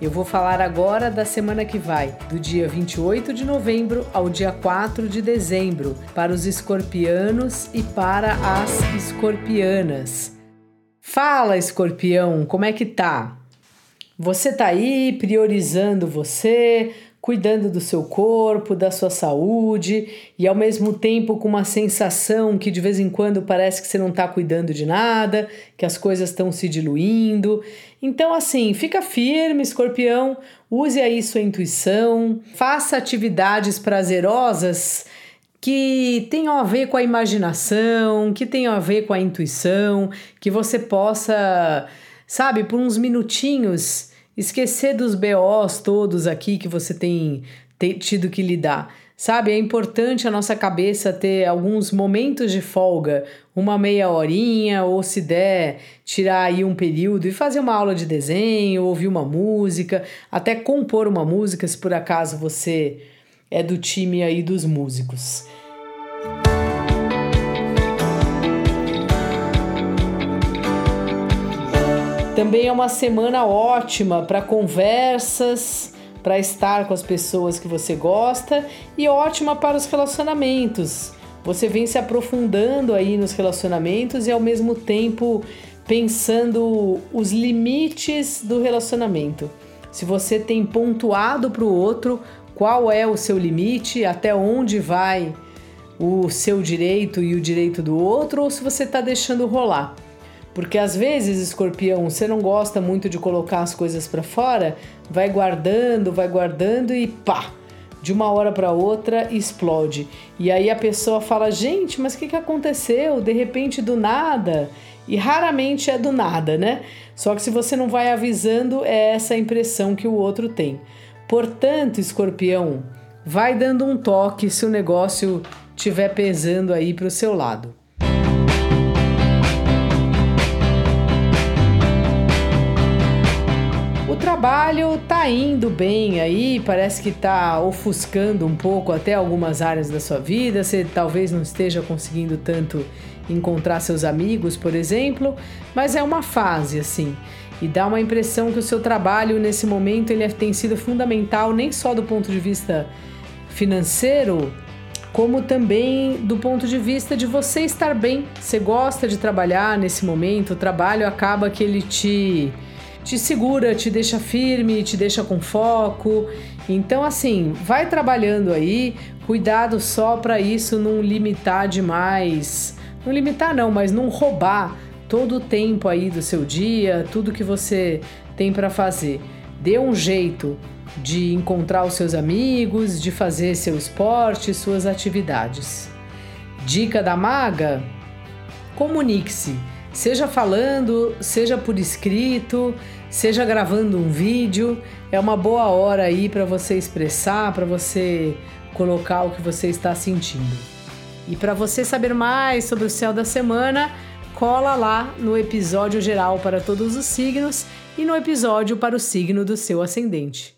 Eu vou falar agora da semana que vai, do dia 28 de novembro ao dia 4 de dezembro, para os escorpianos e para as escorpianas. Fala, escorpião, como é que tá? Você tá aí priorizando você, cuidando do seu corpo, da sua saúde e ao mesmo tempo com uma sensação que de vez em quando parece que você não está cuidando de nada, que as coisas estão se diluindo. Então, assim, fica firme, escorpião, use aí sua intuição, faça atividades prazerosas que tenham a ver com a imaginação, que tenham a ver com a intuição, que você possa, sabe, por uns minutinhos esquecer dos BOs todos aqui que você tem, tem tido que lidar. Sabe, é importante a nossa cabeça ter alguns momentos de folga, uma meia horinha, ou se der, tirar aí um período e fazer uma aula de desenho, ouvir uma música, até compor uma música, se por acaso você é do time aí dos músicos. Também é uma semana ótima para conversas, para estar com as pessoas que você gosta e ótima para os relacionamentos. Você vem se aprofundando aí nos relacionamentos e ao mesmo tempo pensando os limites do relacionamento. Se você tem pontuado para o outro qual é o seu limite, até onde vai o seu direito e o direito do outro, ou se você está deixando rolar. Porque às vezes, escorpião, você não gosta muito de colocar as coisas para fora, vai guardando, vai guardando e pá! De uma hora para outra explode. E aí a pessoa fala: gente, mas o que, que aconteceu? De repente, do nada. E raramente é do nada, né? Só que se você não vai avisando, é essa impressão que o outro tem. Portanto, escorpião, vai dando um toque se o negócio estiver pesando aí para o seu lado. Trabalho tá indo bem aí, parece que tá ofuscando um pouco até algumas áreas da sua vida. Você talvez não esteja conseguindo tanto encontrar seus amigos, por exemplo, mas é uma fase assim. E dá uma impressão que o seu trabalho nesse momento ele tem sido fundamental nem só do ponto de vista financeiro, como também do ponto de vista de você estar bem. Você gosta de trabalhar nesse momento, o trabalho acaba que ele te te segura, te deixa firme, te deixa com foco. Então, assim, vai trabalhando aí, cuidado só para isso não limitar demais. Não limitar, não, mas não roubar todo o tempo aí do seu dia, tudo que você tem para fazer. Dê um jeito de encontrar os seus amigos, de fazer seu esporte, suas atividades. Dica da maga: comunique-se Seja falando, seja por escrito, seja gravando um vídeo, é uma boa hora aí para você expressar, para você colocar o que você está sentindo. E para você saber mais sobre o céu da semana, cola lá no episódio geral para todos os signos e no episódio para o signo do seu ascendente.